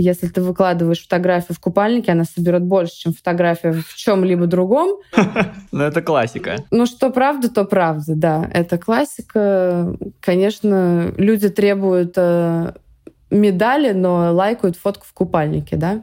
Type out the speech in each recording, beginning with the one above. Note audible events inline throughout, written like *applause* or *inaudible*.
Если ты выкладываешь фотографию в купальнике, она соберет больше, чем фотография в чем-либо другом. *laughs* Ну, это классика. Ну, что правда, то правда, да. Это классика. Конечно, люди требуют э, медали, но лайкают фотку в купальнике, да?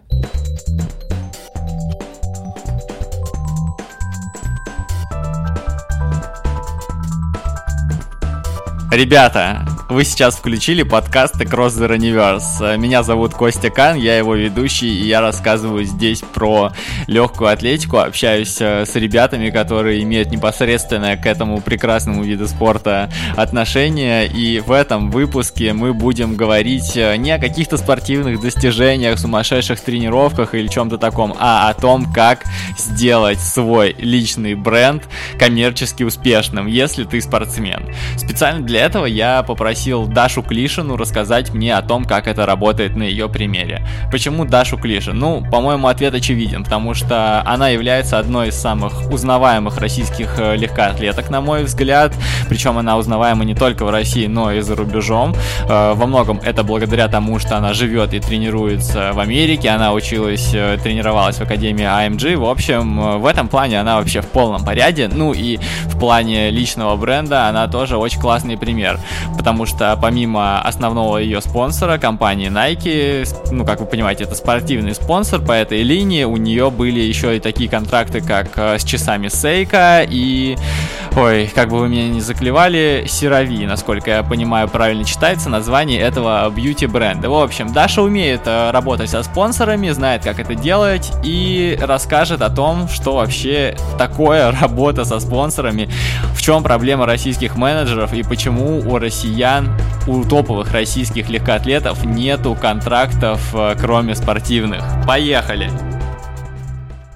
Ребята, вы сейчас включили подкаст Across the Universe. Меня зовут Костя Кан, я его ведущий, и я рассказываю здесь про легкую атлетику, общаюсь э, с ребятами, которые имеют непосредственное к этому прекрасному виду спорта отношение, и в этом выпуске мы будем говорить э, не о каких-то спортивных достижениях, сумасшедших тренировках или чем-то таком, а о том, как сделать свой личный бренд коммерчески успешным, если ты спортсмен. Специально для этого я попросил попросил Дашу Клишину рассказать мне о том, как это работает на ее примере. Почему Дашу Клишин? Ну, по-моему, ответ очевиден, потому что она является одной из самых узнаваемых российских э, легкоатлеток, на мой взгляд. Причем она узнаваема не только в России, но и за рубежом. Э, во многом это благодаря тому, что она живет и тренируется в Америке. Она училась, э, тренировалась в Академии AMG. В общем, в этом плане она вообще в полном порядке. Ну и в плане личного бренда она тоже очень классный пример. Потому что помимо основного ее спонсора, компании Nike, ну, как вы понимаете, это спортивный спонсор по этой линии, у нее были еще и такие контракты, как э, с часами Сейка и, ой, как бы вы меня не заклевали, Сирави, насколько я понимаю, правильно читается название этого бьюти-бренда. В общем, Даша умеет э, работать со спонсорами, знает, как это делать и расскажет о том, что вообще такое работа со спонсорами, в чем проблема российских менеджеров и почему у россиян россиян, у топовых российских легкоатлетов нету контрактов, э, кроме спортивных. Поехали!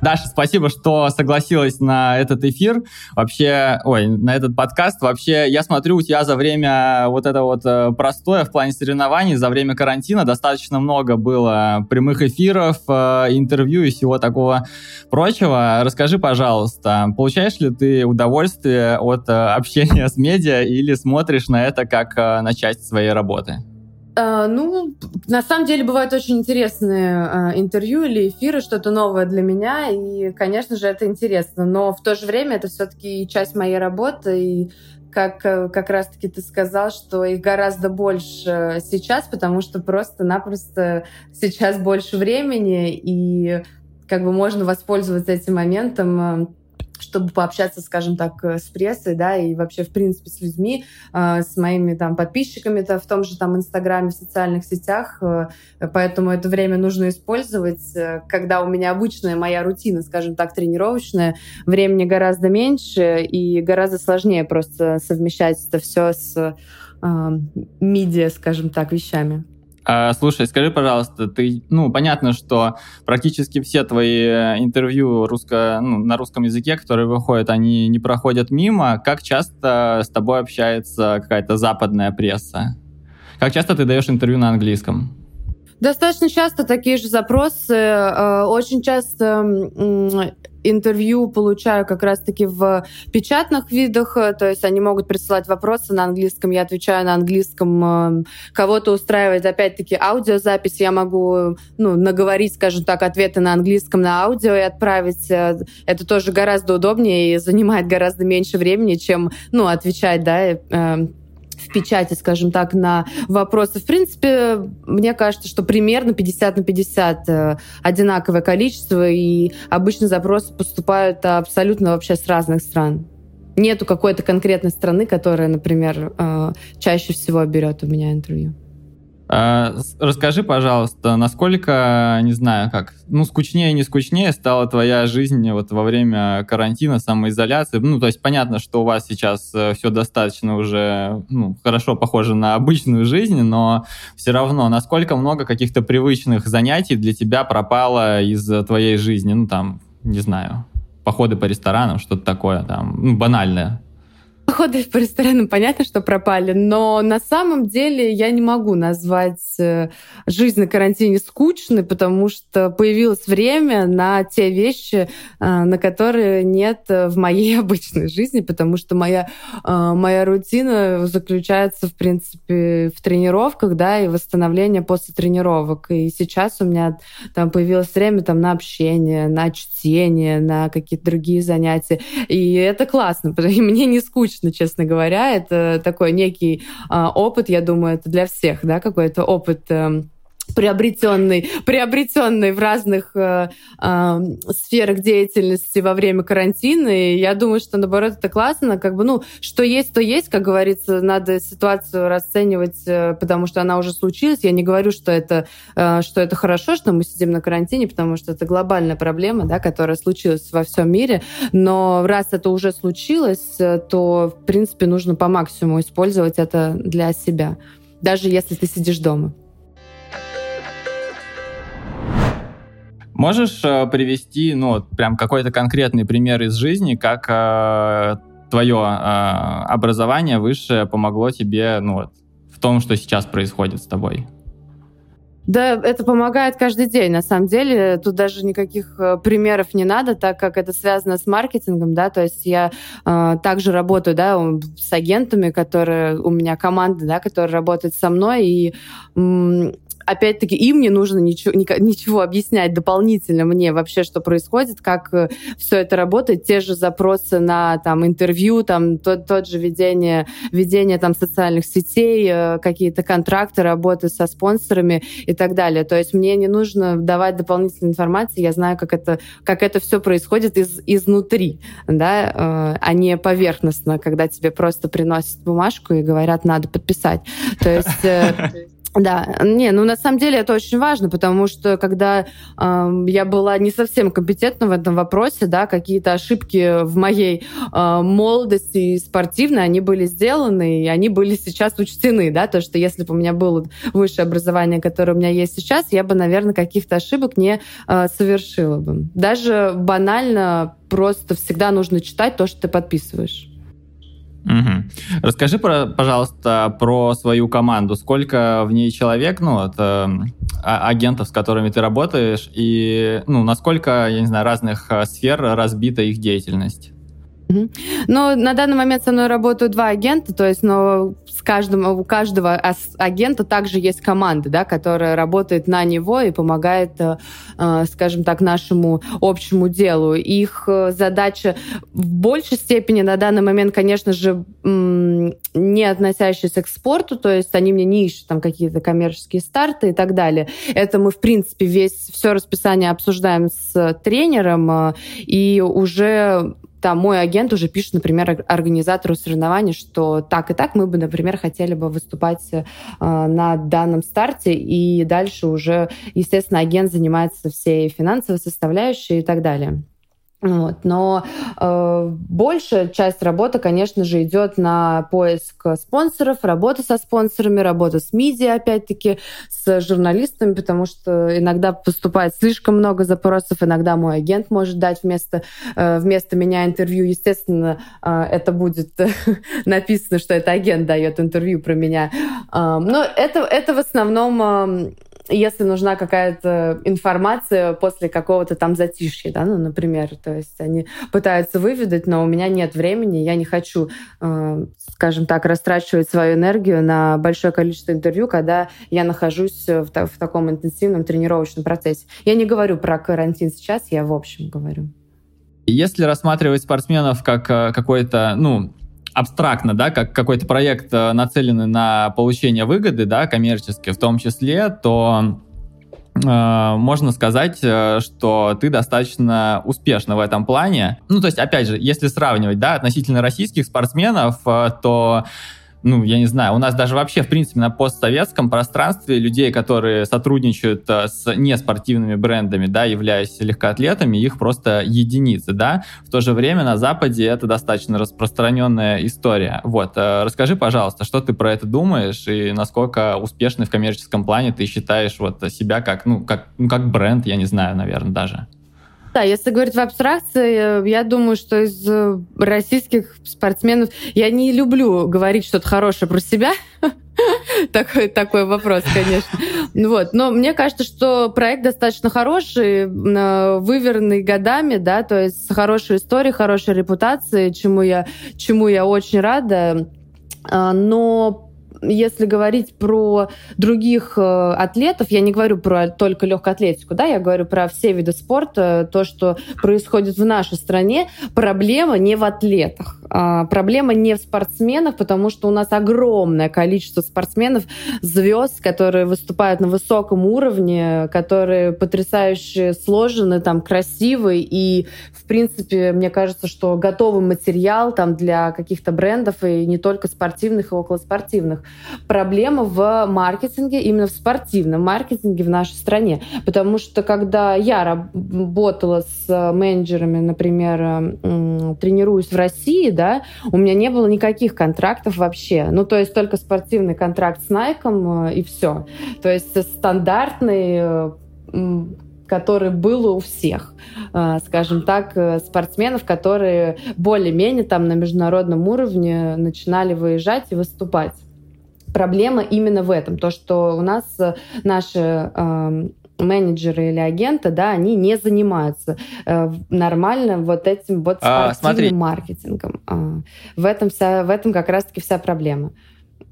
Даша, спасибо, что согласилась на этот эфир. Вообще, ой, на этот подкаст. Вообще, я смотрю, у тебя за время вот это вот э, простое в плане соревнований, за время карантина достаточно много было прямых эфиров, э, интервью и всего такого прочего. Расскажи, пожалуйста, получаешь ли ты удовольствие от э, общения с медиа или смотришь на это как на часть своей работы? Uh, ну, на самом деле бывают очень интересные uh, интервью или эфиры, что-то новое для меня, и, конечно же, это интересно. Но в то же время это все-таки часть моей работы, и как, э, как раз-таки ты сказал, что их гораздо больше сейчас, потому что просто-напросто сейчас больше времени, и как бы можно воспользоваться этим моментом чтобы пообщаться, скажем так, э, с прессой, да, и вообще, в принципе, с людьми, э, с моими там подписчиками-то в том же там Инстаграме, в социальных сетях, э, поэтому это время нужно использовать, когда у меня обычная моя рутина, скажем так, тренировочная, времени гораздо меньше и гораздо сложнее просто совмещать это все с медиа, скажем так, вещами. А, слушай, скажи, пожалуйста, ты, ну, понятно, что практически все твои э, интервью русско, ну, на русском языке, которые выходят, они не проходят мимо. Как часто с тобой общается какая-то западная пресса? Как часто ты даешь интервью на английском? Достаточно часто такие же запросы. Э, очень часто интервью получаю как раз-таки в печатных видах, э, то есть они могут присылать вопросы на английском, я отвечаю на английском. Эм, кого-то устраивает, опять-таки, аудиозапись, я могу ну, наговорить, скажем так, ответы на английском на аудио и отправить. Э, это тоже гораздо удобнее и занимает гораздо меньше времени, чем ну, отвечать да, в печати, скажем так, на вопросы. В принципе, мне кажется, что примерно 50 на 50 э, одинаковое количество, и обычно запросы поступают абсолютно вообще с разных стран. Нету какой-то конкретной страны, которая, например, э, чаще всего берет у меня интервью. А, расскажи, пожалуйста, насколько, не знаю, как, ну, скучнее, не скучнее стала твоя жизнь вот во время карантина, самоизоляции? Ну, то есть понятно, что у вас сейчас э, все достаточно уже, ну, хорошо похоже на обычную жизнь, но все равно, насколько много каких-то привычных занятий для тебя пропало из твоей жизни? Ну, там, не знаю, походы по ресторанам, что-то такое, там, ну, банальное доходы *laughs* по ресторанам, понятно, что пропали, но на самом деле я не могу назвать э, жизнь на карантине скучной, потому что появилось время на те вещи, э, на которые нет в моей *laughs* обычной жизни, потому что моя, э, моя рутина заключается, в принципе, в тренировках, да, и восстановление после тренировок. И сейчас у меня там появилось время там на общение, на чтение, на какие-то другие занятия. И это классно, *laughs* потому что мне не скучно, честно говоря. Это такой некий э, опыт, я думаю, это для всех, да, какой-то опыт э, приобретенный, приобретенный в разных э, э, сферах деятельности во время карантина. И я думаю, что наоборот это классно, как бы, ну, что есть, то есть, как говорится, надо ситуацию расценивать, э, потому что она уже случилась. Я не говорю, что это, э, что это хорошо, что мы сидим на карантине, потому что это глобальная проблема, да, которая случилась во всем мире. Но раз это уже случилось, э, то, в принципе, нужно по максимуму использовать это для себя, даже если ты сидишь дома. Можешь э, привести, ну, прям какой-то конкретный пример из жизни, как э, твое э, образование высшее помогло тебе, ну, вот, в том, что сейчас происходит с тобой? Да, это помогает каждый день, на самом деле. Тут даже никаких э, примеров не надо, так как это связано с маркетингом, да, то есть я э, также работаю, да, с агентами, которые, у меня команда, да, которая работает со мной, и опять-таки, им не нужно ничего, ничего объяснять дополнительно мне вообще, что происходит, как э, все это работает. Те же запросы на там, интервью, там, тот, тот же ведение, ведение там, социальных сетей, э, какие-то контракты, работы со спонсорами и так далее. То есть мне не нужно давать дополнительную информацию, я знаю, как это, как это все происходит из, изнутри, да, э, а не поверхностно, когда тебе просто приносят бумажку и говорят, надо подписать. То есть *laughs* Да, не, ну на самом деле это очень важно, потому что когда э, я была не совсем компетентна в этом вопросе, да, какие-то ошибки в моей э, молодости спортивной, они были сделаны, и они были сейчас учтены, да, то, что если бы у меня было высшее образование, которое у меня есть сейчас, я бы, наверное, каких-то ошибок не э, совершила бы. Даже банально просто всегда нужно читать то, что ты подписываешь. Угу. Расскажи, про, пожалуйста, про свою команду. Сколько в ней человек, ну, вот, э, агентов, с которыми ты работаешь, и, ну, насколько, я не знаю, разных э, сфер разбита их деятельность? Ну, на данный момент со мной работают два агента, то есть, но с каждым, у каждого агента также есть команда, да, которая работает на него и помогает, э, э, скажем так, нашему общему делу. Их э, задача в большей степени на данный момент, конечно же, не относящаяся к спорту, то есть они мне не ищут там какие-то коммерческие старты и так далее. Это мы, в принципе, весь все расписание обсуждаем с тренером, и уже там мой агент уже пишет, например, организатору соревнований, что так и так мы бы, например, хотели бы выступать э, на данном старте, и дальше уже, естественно, агент занимается всей финансовой составляющей и так далее. Вот. Но э, большая часть работы, конечно же, идет на поиск спонсоров, работа со спонсорами, работа с медиа, опять-таки, с журналистами, потому что иногда поступает слишком много запросов, иногда мой агент может дать вместо, э, вместо меня интервью. Естественно, э, это будет *laughs* написано, что это агент дает интервью про меня. Э, но это, это в основном... Э, если нужна какая-то информация после какого-то там затишья, да, ну, например, то есть они пытаются выведать, но у меня нет времени, я не хочу, э, скажем так, растрачивать свою энергию на большое количество интервью, когда я нахожусь в, в таком интенсивном тренировочном процессе. Я не говорю про карантин сейчас, я в общем говорю. Если рассматривать спортсменов как э, какой-то, ну, абстрактно, да, как какой-то проект э, нацеленный на получение выгоды, да, коммерчески в том числе, то э, можно сказать, э, что ты достаточно успешна в этом плане. Ну, то есть, опять же, если сравнивать, да, относительно российских спортсменов, то ну, я не знаю, у нас даже вообще, в принципе, на постсоветском пространстве людей, которые сотрудничают э, с неспортивными брендами, да, являясь легкоатлетами, их просто единицы, да. В то же время на Западе это достаточно распространенная история. Вот, э, расскажи, пожалуйста, что ты про это думаешь и насколько успешный в коммерческом плане ты считаешь вот себя как, ну, как, ну, как бренд, я не знаю, наверное, даже. Да, если говорить в абстракции, я думаю, что из российских спортсменов я не люблю говорить что-то хорошее про себя. *laughs* такой, такой вопрос, конечно. Ну вот. Но мне кажется, что проект достаточно хороший, выверенный годами, да, то есть с хорошей историей, хорошей репутацией, чему я, чему я очень рада. А, но если говорить про других э, атлетов, я не говорю про только легкую атлетику, да, я говорю про все виды спорта, то, что происходит в нашей стране, проблема не в атлетах, а проблема не в спортсменах, потому что у нас огромное количество спортсменов, звезд, которые выступают на высоком уровне, которые потрясающе сложены, там, красивые, и, в принципе, мне кажется, что готовый материал там для каких-то брендов, и не только спортивных и околоспортивных проблема в маркетинге, именно в спортивном маркетинге в нашей стране. Потому что когда я работала с менеджерами, например, тренируюсь в России, да, у меня не было никаких контрактов вообще. Ну, то есть только спортивный контракт с Nike э, и все. То есть стандартный э, который был у всех, э, скажем так, спортсменов, которые более-менее там на международном уровне начинали выезжать и выступать проблема именно в этом, то, что у нас э, наши э, менеджеры или агенты, да, они не занимаются э, нормально вот этим вот а, спортивным а, маркетингом. А, в этом вся, в этом как раз-таки вся проблема.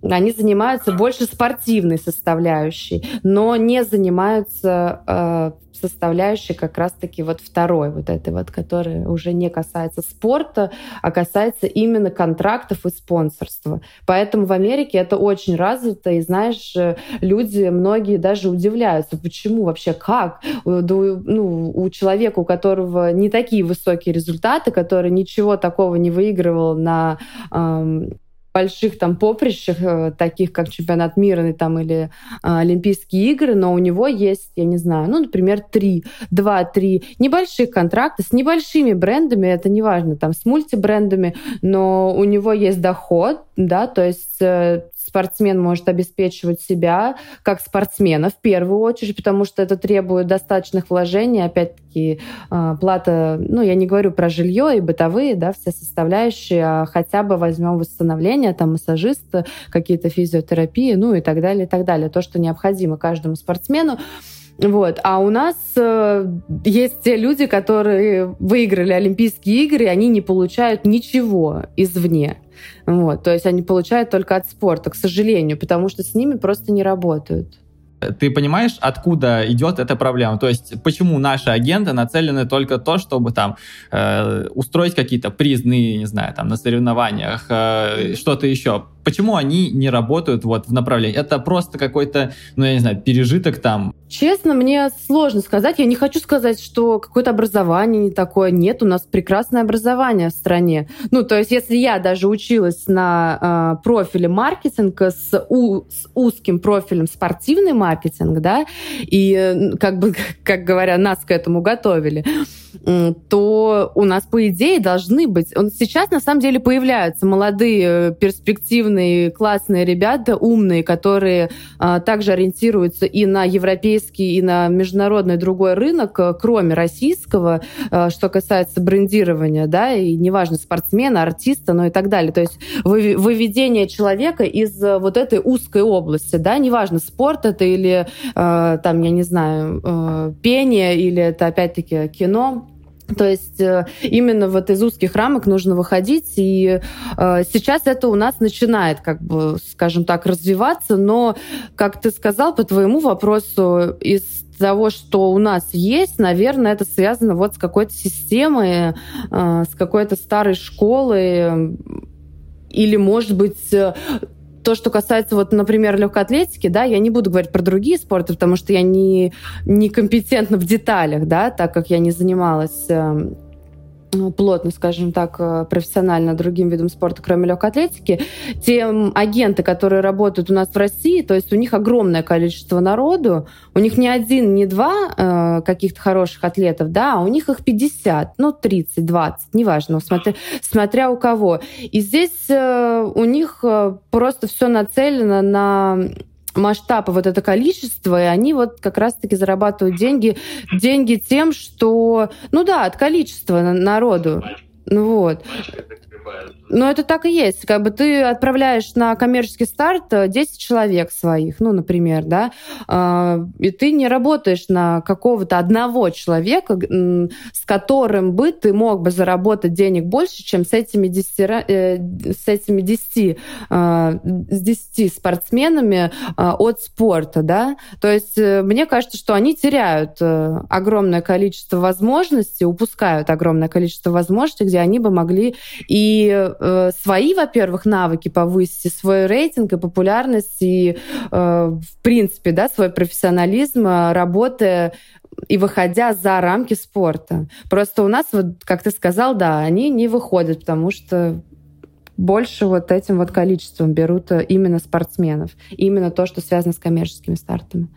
Они занимаются больше спортивной составляющей, но не занимаются э, составляющей как раз-таки вот второй, вот этой вот, которая уже не касается спорта, а касается именно контрактов и спонсорства. Поэтому в Америке это очень развито, и знаешь, люди, многие даже удивляются, почему вообще, как ну, у человека, у которого не такие высокие результаты, который ничего такого не выигрывал на эм, больших там поприщах, э, таких как чемпионат мира там, или а, Олимпийские игры, но у него есть, я не знаю, ну, например, три, два-три небольших контракта с небольшими брендами, это неважно, там, с мультибрендами, но у него есть доход, да, то есть э, спортсмен может обеспечивать себя как спортсмена в первую очередь, потому что это требует достаточных вложений, опять-таки а, плата, ну, я не говорю про жилье и бытовые, да, все составляющие, а хотя бы возьмем восстановление, там, массажист, какие-то физиотерапии, ну, и так далее, и так далее. То, что необходимо каждому спортсмену. Вот. А у нас э, есть те люди, которые выиграли Олимпийские игры, и они не получают ничего извне. Вот, то есть они получают только от спорта, к сожалению, потому что с ними просто не работают. Ты понимаешь, откуда идет эта проблема? То есть, почему наши агенты нацелены только то, чтобы там э, устроить какие-то призны, не знаю, там на соревнованиях, э, что-то еще? Почему они не работают вот в направлении? Это просто какой-то, ну я не знаю, пережиток там? Честно, мне сложно сказать. Я не хочу сказать, что какое-то образование не такое. Нет, у нас прекрасное образование в стране. Ну, то есть, если я даже училась на э, профиле маркетинга с, у, с узким профилем спортивный маркетинг, да, и как бы, *laughs* как говоря, нас к этому готовили, то у нас, по идее, должны быть... Сейчас, на самом деле, появляются молодые, перспективные, классные ребята, умные, которые а, также ориентируются и на европейский, и на международный другой рынок, э, кроме российского, а, что касается брендирования, да, и неважно, спортсмена, артиста, ну и так далее. То есть выведение человека из э, вот этой узкой области, да, неважно, спорт это или, а, там, я не знаю, э, пение, или это, опять-таки, кино, то есть э, именно вот из узких рамок нужно выходить, и э, сейчас это у нас начинает, как бы, скажем так, развиваться, но, как ты сказал по твоему вопросу, из того, что у нас есть, наверное, это связано вот с какой-то системой, э, с какой-то старой школой, или, может быть, то, что касается, вот, например, легкой атлетики, да, я не буду говорить про другие спорты, потому что я не, не компетентна в деталях, да, так как я не занималась эм, плотно, скажем так, э, профессионально другим видом спорта, кроме легкой атлетики, те агенты, которые работают у нас в России, то есть у них огромное количество народу, у них не один, не два э, каких-то хороших атлетов, да, а у них их 50, ну, 30, 20, неважно, смотря, смотря у кого. И здесь э, у них э, просто все нацелено на масштаб и вот это количество, и они вот как раз-таки зарабатывают деньги, деньги тем, что, ну да, от количества народу. Ну вот. Ну, это так и есть. Как бы ты отправляешь на коммерческий старт 10 э, человек своих, ну, например, да, а, и ты не работаешь на какого-то одного человека, с которым бы ты мог бы заработать денег больше, чем с этими 10, э, с этими 10, а, с 10 спортсменами а, от спорта, да. То есть э, мне кажется, что они теряют огромное количество возможностей, упускают огромное количество возможностей, где они бы могли и э, свои, во-первых, навыки повысить, и свой рейтинг, и популярность, и, э, в принципе, да, свой профессионализм, э, работая и выходя за рамки спорта. Просто у нас, вот, как ты сказал, да, они не выходят, потому что больше вот этим вот количеством берут э, именно спортсменов. Именно то, что связано с коммерческими стартами.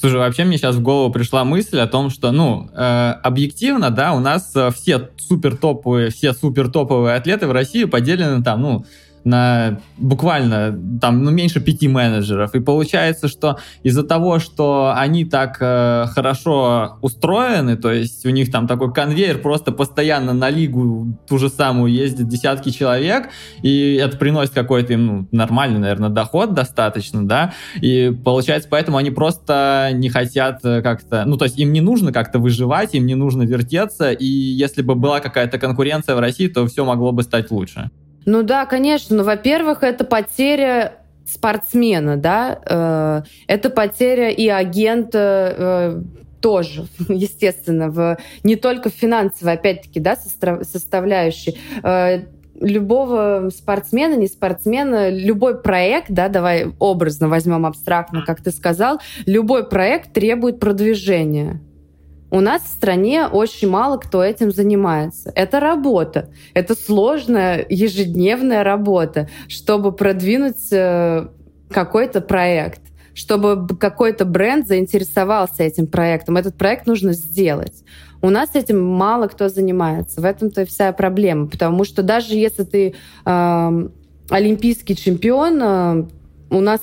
Слушай, вообще мне сейчас в голову пришла мысль о том, что, ну, э, объективно, да, у нас э, все супер топовые, все супер топовые атлеты в России поделены там, ну, на буквально там ну, меньше пяти менеджеров. И получается, что из-за того, что они так э, хорошо устроены, то есть у них там такой конвейер просто постоянно на лигу ту же самую ездит десятки человек, и это приносит какой-то им ну, нормальный, наверное, доход достаточно, да, и получается, поэтому они просто не хотят э, как-то, ну, то есть им не нужно как-то выживать, им не нужно вертеться, и если бы была какая-то конкуренция в России, то все могло бы стать лучше. Ну да, конечно. Ну, во-первых, это потеря спортсмена, да, э, это потеря и агента э, тоже, *laughs* естественно, в, не только в финансовой, опять-таки, да, составляющей. Э, любого спортсмена, не спортсмена, любой проект, да, давай образно возьмем абстрактно, как ты сказал, любой проект требует продвижения. У нас в стране очень мало кто этим занимается. Это работа. Это сложная ежедневная работа, чтобы продвинуть э, какой-то проект чтобы какой-то бренд заинтересовался этим проектом. Этот проект нужно сделать. У нас этим мало кто занимается. В этом-то вся проблема. Потому что даже если ты э, олимпийский чемпион, э, у нас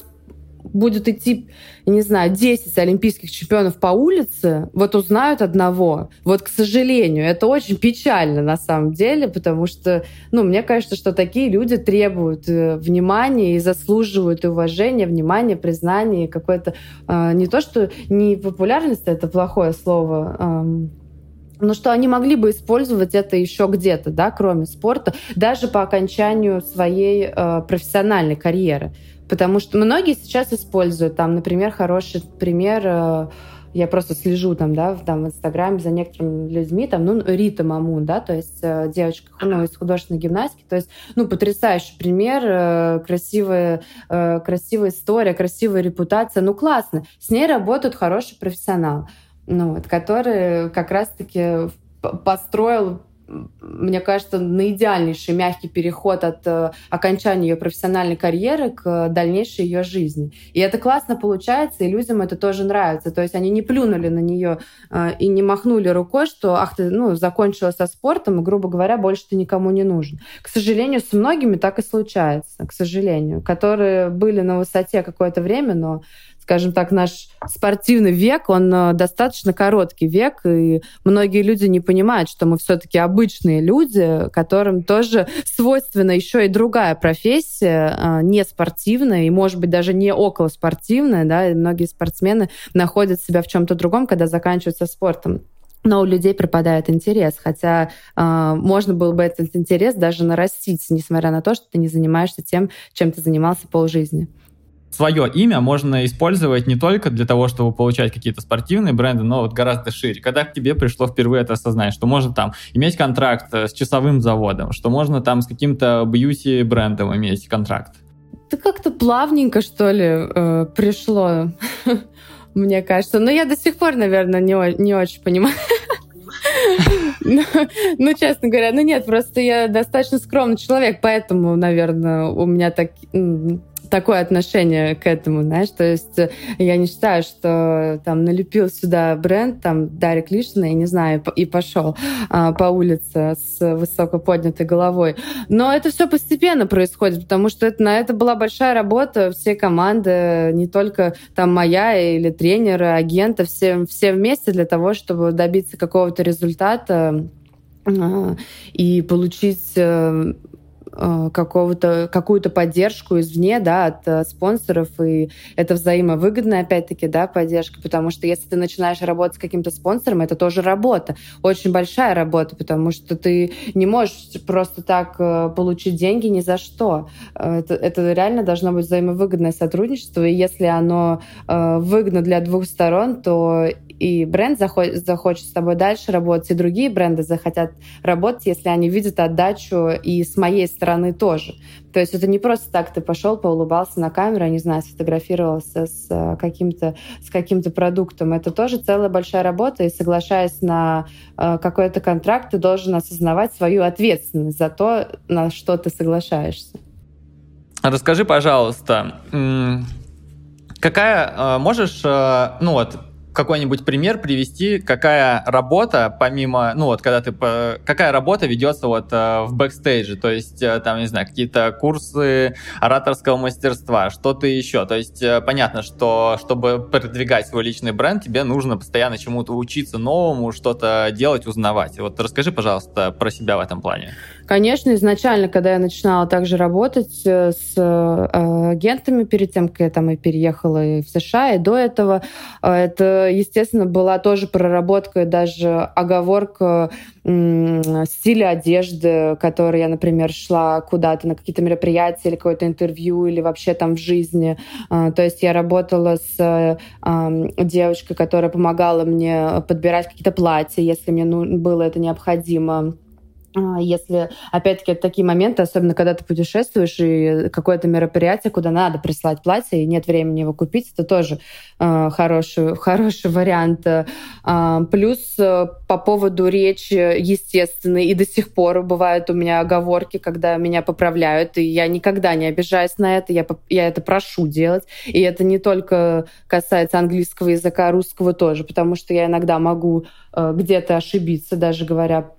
будет идти, не знаю, 10 олимпийских чемпионов по улице, вот узнают одного. Вот, к сожалению, это очень печально на самом деле, потому что, ну, мне кажется, что такие люди требуют э, внимания и заслуживают уважения, внимания, признания, какой-то... Э, не то, что не популярность, это плохое слово, э, но что они могли бы использовать это еще где-то, да, кроме спорта, даже по окончанию своей э, профессиональной карьеры. Потому что многие сейчас используют, там, например, хороший пример, э, я просто слежу там, да, в, там, в Инстаграме за некоторыми людьми, там, ну, Рита Мамун, да, то есть э, девочка, ну, из художественной гимнастики, то есть, ну, потрясающий пример, э, красивая, красивая история, красивая репутация, ну, классно. С ней работает хороший профессионал, ну, вот, который как раз-таки построил мне кажется, на идеальнейший мягкий переход от э, окончания ее профессиональной карьеры к дальнейшей ее жизни. И это классно получается, и людям это тоже нравится. То есть они не плюнули на нее э, и не махнули рукой, что ах ты, ну, закончила со спортом, и, грубо говоря, больше ты никому не нужен. К сожалению, с многими так и случается, к сожалению, которые были на высоте какое-то время, но скажем так, наш спортивный век, он э, достаточно короткий век, и многие люди не понимают, что мы все-таки обычные люди, которым тоже свойственна еще и другая профессия, э, не спортивная, и, может быть, даже не околоспортивная, да, и многие спортсмены находят себя в чем-то другом, когда заканчивают со спортом. Но у людей пропадает интерес, хотя э, можно было бы этот интерес даже нарастить, несмотря на то, что ты не занимаешься тем, чем ты занимался полжизни свое имя можно использовать не только для того, чтобы получать какие-то спортивные бренды, но вот гораздо шире. Когда к тебе пришло впервые это осознать, что можно там иметь контракт э, с часовым заводом, что можно там с каким-то бьюти-брендом иметь контракт? Это как-то плавненько, что ли, э, пришло, *laughs* мне кажется. Но я до сих пор, наверное, не, не очень понимаю. *laughs* Ну, честно говоря, ну нет, просто я достаточно скромный человек, поэтому, наверное, у меня так такое отношение к этому, знаешь, то есть э, я не считаю, что там налепил сюда бренд, там, Дарик Лишина, я не знаю, и пошел а, по улице с высоко поднятой головой. Но это все постепенно происходит, потому что это, на это была большая работа всей команды, не только там моя или тренера, агента, все, все вместе для того, чтобы добиться какого-то результата а, и получить э, какого-то, какую-то поддержку извне, да, от э, спонсоров, и это взаимовыгодная, опять-таки, да, поддержка, потому что если ты начинаешь работать с каким-то спонсором, это тоже работа, очень большая работа, потому что ты не можешь просто так э, получить деньги ни за что. Это, это реально должно быть взаимовыгодное сотрудничество, и если оно выгодно для двух сторон, то и бренд захочет, с тобой дальше работать, и другие бренды захотят работать, если они видят отдачу и с моей стороны тоже. То есть это не просто так ты пошел, поулыбался на камеру, не знаю, сфотографировался с э, каким-то с каким-то продуктом. Это тоже целая большая работа, и соглашаясь на э, какой-то контракт, ты должен осознавать свою ответственность за то, на что ты соглашаешься. Расскажи, пожалуйста, какая э, можешь, ну вот, какой-нибудь пример привести, какая работа, помимо, ну вот, когда ты, какая работа ведется вот э, в бэкстейдже, то есть э, там, не знаю, какие-то курсы ораторского мастерства, что-то еще. То есть э, понятно, что чтобы продвигать свой личный бренд, тебе нужно постоянно чему-то учиться новому, что-то делать, узнавать. Вот расскажи, пожалуйста, про себя в этом плане. Конечно, изначально, когда я начинала также работать э, с э, агентами перед тем, как я там и переехала в США, и до этого, э, это, естественно, была тоже проработка, даже оговорка стиля одежды, которой я, например, шла куда-то на какие-то мероприятия или какое-то интервью, или вообще там в жизни. То есть я работала с девочкой, которая помогала мне подбирать какие-то платья, если мне ну, было это необходимо если, опять-таки, это такие моменты, особенно когда ты путешествуешь и какое-то мероприятие, куда надо прислать платье, и нет времени его купить, это тоже э, хороший, хороший вариант. Э, плюс э, по поводу речи, естественно, и до сих пор бывают у меня оговорки, когда меня поправляют, и я никогда не обижаюсь на это, я, я это прошу делать. И это не только касается английского языка, русского тоже, потому что я иногда могу э, где-то ошибиться, даже говоря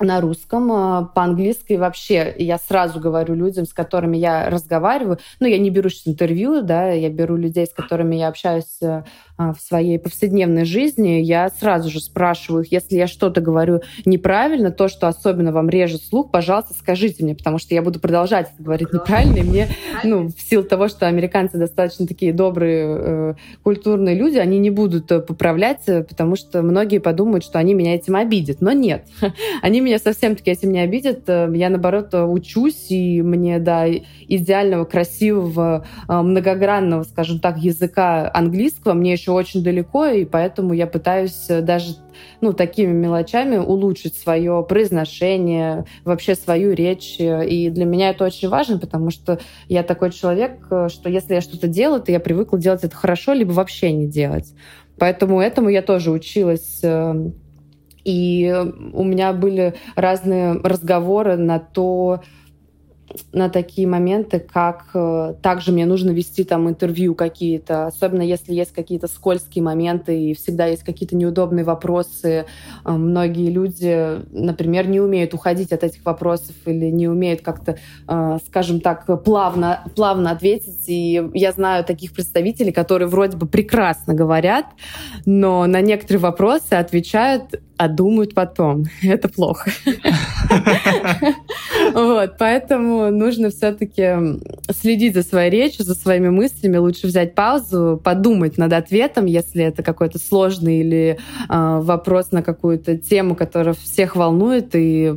на русском, а, по-английски. Вообще я сразу говорю людям, с которыми я разговариваю, ну, я не беру интервью, да, я беру людей, с которыми я общаюсь э, в своей повседневной жизни, я сразу же спрашиваю их, если я что-то говорю неправильно, то, что особенно вам режет слух, пожалуйста, скажите мне, потому что я буду продолжать это говорить неправильно, и мне, ну, в силу того, что американцы достаточно такие добрые, э, культурные люди, они не будут э, поправлять, э, потому что многие подумают, что они меня этим обидят, но нет, *laughs* они меня совсем-таки этим не обидят, я, наоборот, учусь, и мне, да, идеального, красивого, многогранного, скажем так, языка английского мне еще еще очень далеко, и поэтому я пытаюсь э, даже ну, такими мелочами улучшить свое произношение, вообще свою речь. И для меня это очень важно, потому что я такой человек, э, что если я что-то делаю, то я привыкла делать это хорошо, либо вообще не делать. Поэтому этому я тоже училась э, и у меня были разные разговоры на то, на такие моменты, как э, также мне нужно вести там интервью какие-то, особенно если есть какие-то скользкие моменты и всегда есть какие-то неудобные вопросы. Э, многие люди, например, не умеют уходить от этих вопросов или не умеют как-то, э, скажем так, плавно, плавно ответить. И я знаю таких представителей, которые вроде бы прекрасно говорят, но на некоторые вопросы отвечают а думают потом. *laughs* Это плохо. *laughs* Вот, поэтому нужно все-таки следить за своей речью, за своими мыслями. Лучше взять паузу, подумать над ответом, если это какой-то сложный или а, вопрос на какую-то тему, которая всех волнует, и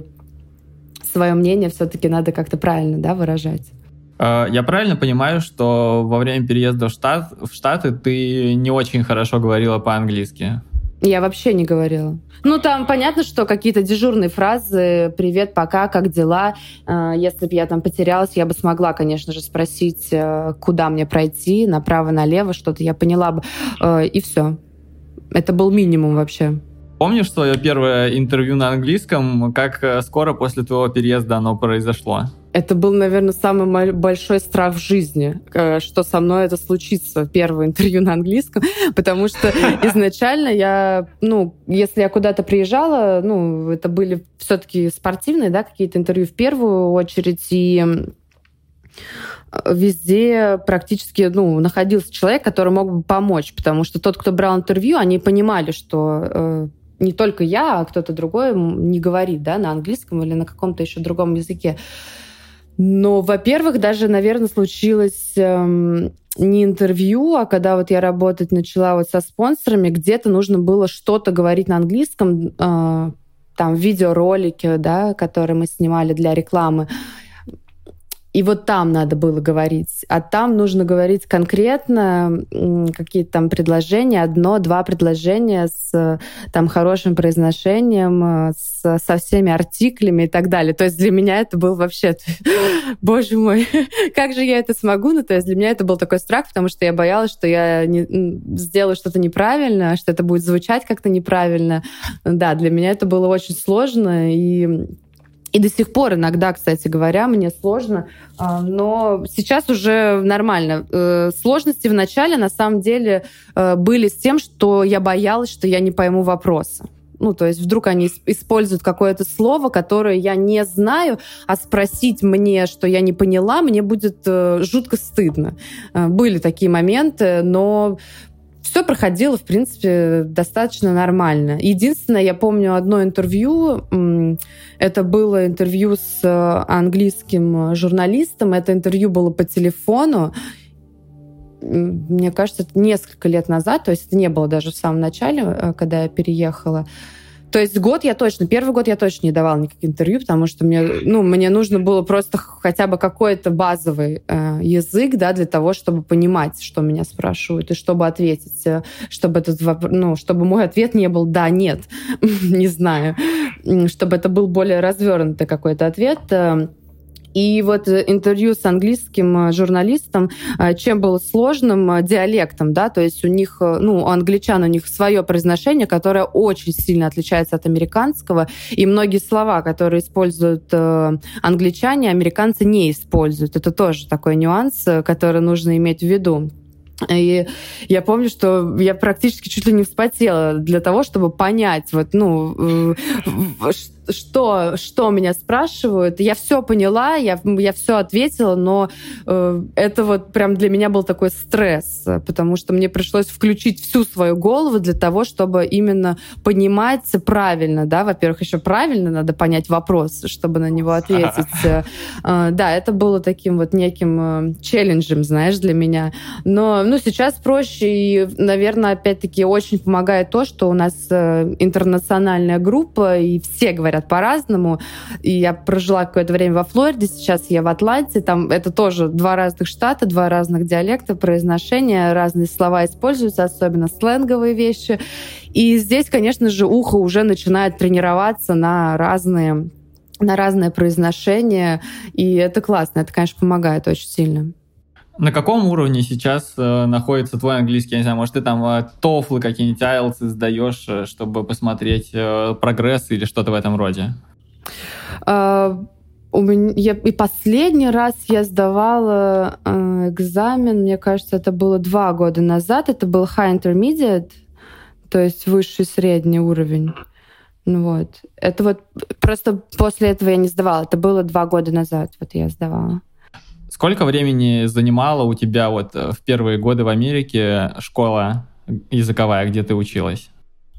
свое мнение все-таки надо как-то правильно да, выражать. А, я правильно понимаю, что во время переезда в, Штат, в Штаты ты не очень хорошо говорила по-английски? Я вообще не говорила. Ну, там понятно, что какие-то дежурные фразы «Привет, пока, как дела?» а, Если бы я там потерялась, я бы смогла, конечно же, спросить, э, куда мне пройти, направо, налево, что-то я поняла бы. Э, и все. Это был минимум вообще. Помнишь свое первое интервью на английском? Как э, скоро после твоего переезда оно произошло? Это был, наверное, самый большой страх в жизни, э, что со мной это случится, первое интервью на английском, *laughs* потому что *laughs* изначально я, ну, если я куда-то приезжала, ну, это были все-таки спортивные, да, какие-то интервью в первую очередь, и везде практически ну, находился человек, который мог бы помочь, потому что тот, кто брал интервью, они понимали, что э, не только я, а кто-то другой не говорит да, на английском или на каком-то еще другом языке. Но, во-первых, даже, наверное, случилось эм, не интервью, а когда вот я работать начала вот со спонсорами, где-то нужно было что-то говорить на английском, э, там видеоролики, да, которые мы снимали для рекламы. И вот там надо было говорить. А там нужно говорить конкретно какие-то там предложения, одно-два предложения с там хорошим произношением, э, с, со всеми артиклями и так далее. То есть для меня это был вообще, *laughs* боже мой, *laughs* как же я это смогу? Ну, то есть для меня это был такой страх, потому что я боялась, что я не, сделаю что-то неправильно, что это будет звучать как-то неправильно. Да, для меня это было очень сложно, и и до сих пор иногда, кстати говоря, мне сложно, а, но сейчас уже нормально. Э, сложности в начале на самом деле э, были с тем, что я боялась, что я не пойму вопроса. Ну, то есть вдруг они используют какое-то слово, которое я не знаю, а спросить мне, что я не поняла, мне будет э, жутко стыдно. Были такие моменты, но все проходило, в принципе, достаточно нормально. Единственное, я помню одно интервью, это было интервью с э, английским журналистом, это интервью было по телефону, мне кажется, это несколько лет назад, то есть это не было даже в самом начале, э, когда я переехала. То есть год я точно, первый год я точно не давала никаких интервью, потому что мне, ну, мне нужно было просто хотя бы какой-то базовый э, язык, да, для того, чтобы понимать, что меня спрашивают, и чтобы ответить, э, чтобы этот ну, чтобы мой ответ не был да, нет, *laughs* не знаю, чтобы это был более развернутый какой-то ответ. И вот э, интервью с английским э, журналистом, э, чем было сложным диалектом, да, то есть у них, ну, у англичан у них свое произношение, которое очень сильно отличается от американского, и многие слова, которые используют англичане, американцы не используют. Это тоже такой нюанс, который нужно иметь в виду. И я помню, что я практически чуть ли не вспотела для того, чтобы понять, вот, ну, что, что меня спрашивают. Я все поняла, я, я все ответила, но э, это вот прям для меня был такой стресс, потому что мне пришлось включить всю свою голову для того, чтобы именно понимать правильно, да, во-первых, еще правильно надо понять вопрос, чтобы на него ответить. Э, да, это было таким вот неким э, челленджем, знаешь, для меня. Но, ну, сейчас проще, и, наверное, опять-таки очень помогает то, что у нас э, интернациональная группа, и все говорят говорят по-разному. И я прожила какое-то время во Флориде, сейчас я в Атланте. Там это тоже два разных штата, два разных диалекта, произношения, разные слова используются, особенно сленговые вещи. И здесь, конечно же, ухо уже начинает тренироваться на разные на разное произношение, и это классно, это, конечно, помогает очень сильно. На каком уровне сейчас э, находится твой английский? Я не знаю, может, ты там э, TOEFL какие-нибудь IELTS сдаешь, э, чтобы посмотреть э, прогресс или что-то в этом роде? Uh, у меня, я, и последний раз я сдавала э, экзамен, мне кажется, это было два года назад. Это был High Intermediate, то есть высший средний уровень. Ну вот. Это вот просто после этого я не сдавала. Это было два года назад, вот я сдавала. Сколько времени занимала у тебя вот э, в первые годы в Америке школа языковая, где ты училась?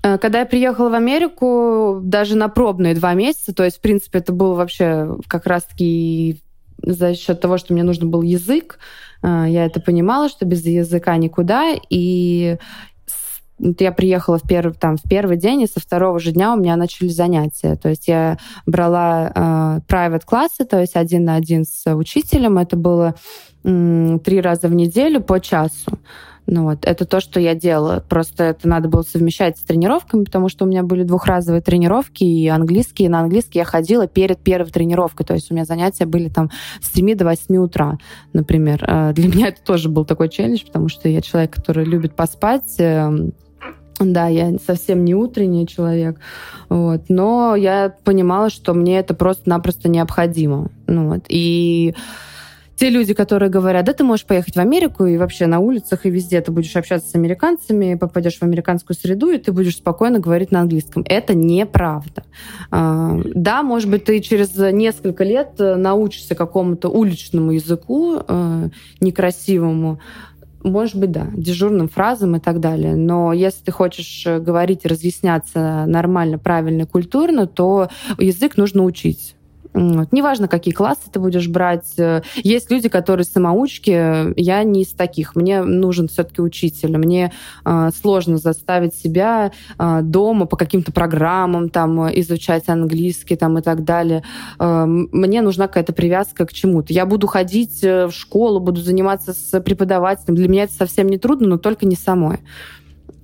Э, когда я приехала в Америку, даже на пробные два месяца, то есть, в принципе, это было вообще как раз-таки за счет того, что мне нужен был язык, э, я это понимала, что без языка никуда, и я приехала в первый, там, в первый день, и со второго же дня у меня начали занятия. То есть я брала э, private классы, то есть один на один с учителем. Это было э, три раза в неделю по часу. Ну вот, это то, что я делала. Просто это надо было совмещать с тренировками, потому что у меня были двухразовые тренировки, и английский, и на английский я ходила перед первой тренировкой. То есть у меня занятия были там с 7 до 8 утра, например. Э, для меня это тоже был такой челлендж, потому что я человек, который любит поспать, эм, Да, я совсем не утренний человек, вот, но я понимала, что мне это просто-напросто необходимо. Ну, вот, и те люди, которые говорят, да, ты можешь поехать в Америку и вообще на улицах и везде ты будешь общаться с американцами, попадешь в американскую среду, и ты будешь спокойно говорить на английском. Это неправда. А, да, может быть, ты через несколько лет научишься какому-то уличному языку э, некрасивому, может быть, да, дежурным фразам и так далее. Но если ты хочешь э, говорить и разъясняться нормально, правильно, культурно, то язык нужно учить. Вот. Неважно, какие классы ты будешь брать. Э, есть люди, которые самоучки. Я не из таких. Мне нужен все-таки учитель. Мне э, сложно заставить себя э, дома по каким-то программам там изучать английский там и так далее. Э, мне нужна какая-то привязка к чему-то. Я буду ходить э, в школу, буду заниматься с преподавателем. Для меня это совсем не трудно, но только не самой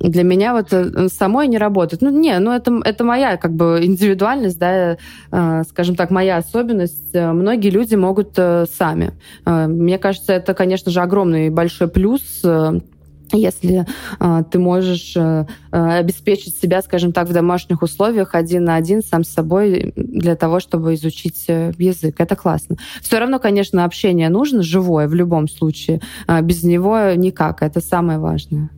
для меня вот э, самой не работает. Ну, не, ну это, это моя как бы индивидуальность, да, э, скажем так, моя особенность. Э, многие люди могут сами. Мне кажется, это, конечно же, огромный большой плюс если э, ты можешь э, обеспечить себя, скажем так, в домашних условиях один на один сам с собой для того, чтобы изучить язык. Это классно. Все равно, конечно, общение нужно, живое в любом случае. Э, без него никак. Это самое важное.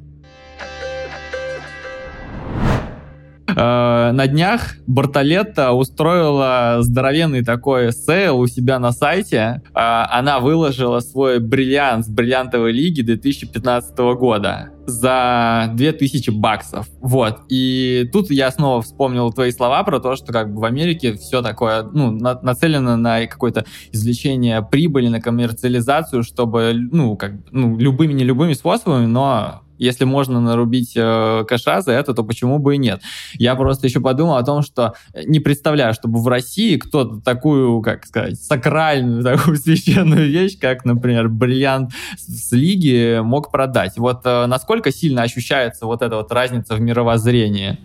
На днях Бартолетта устроила здоровенный такой sale у себя на сайте. Э, она выложила свой бриллиант с бриллиантовой лиги 2015 года за 2000 баксов. Вот. И тут я снова вспомнил твои слова про то, что как бы в Америке все такое, ну, на, нацелено на какое-то извлечение прибыли, на коммерциализацию, чтобы, ну, как, ну, любыми, не любыми способами, но если можно нарубить э, кэша за это, то почему бы и нет? Я просто еще подумал о том, что не представляю, чтобы в России кто-то такую, как сказать, сакральную, *laughs* такую священную вещь, как, например, бриллиант с лиги мог продать. Вот э, насколько сильно ощущается вот эта вот разница в мировоззрении?